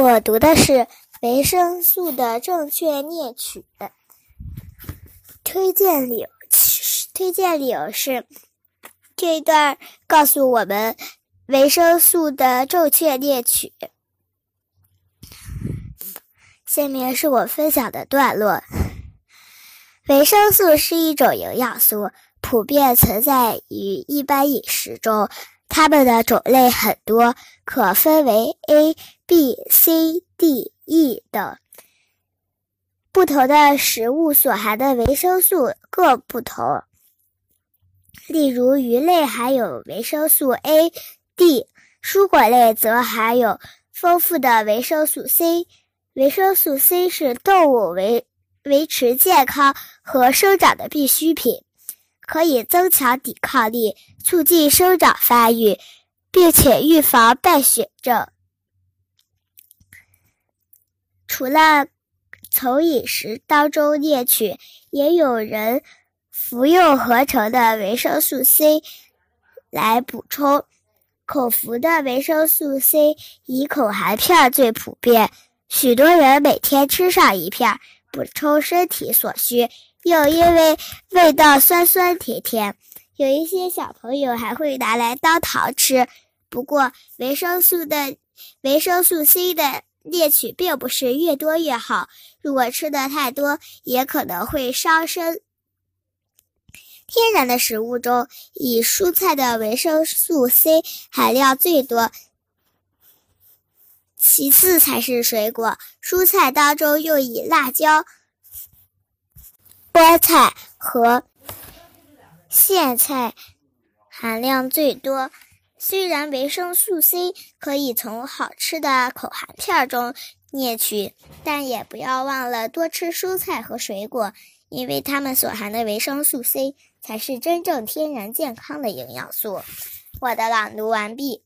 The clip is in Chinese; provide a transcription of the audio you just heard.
我读的是维生素的正确摄取。推荐理由，推荐理由是这一段告诉我们维生素的正确摄取。下面是我分享的段落。维生素是一种营养素，普遍存在于一般饮食中。它们的种类很多，可分为 A、B、C、D、E 等。不同的食物所含的维生素各不同。例如，鱼类含有维生素 A、D，蔬果类则含有丰富的维生素 C。维生素 C 是动物维维持健康和生长的必需品。可以增强抵抗力，促进生长发育，并且预防败血症。除了从饮食当中摄取，也有人服用合成的维生素 C 来补充。口服的维生素 C 以口含片最普遍，许多人每天吃上一片，补充身体所需。又因为味道酸酸甜甜，有一些小朋友还会拿来当糖吃。不过，维生素的维生素 C 的摄取并不是越多越好，如果吃的太多，也可能会伤身。天然的食物中，以蔬菜的维生素 C 含量最多，其次才是水果。蔬菜当中又以辣椒。菠菜和苋菜含量最多。虽然维生素 C 可以从好吃的口含片中摄取，但也不要忘了多吃蔬菜和水果，因为它们所含的维生素 C 才是真正天然健康的营养素。我的朗读完毕。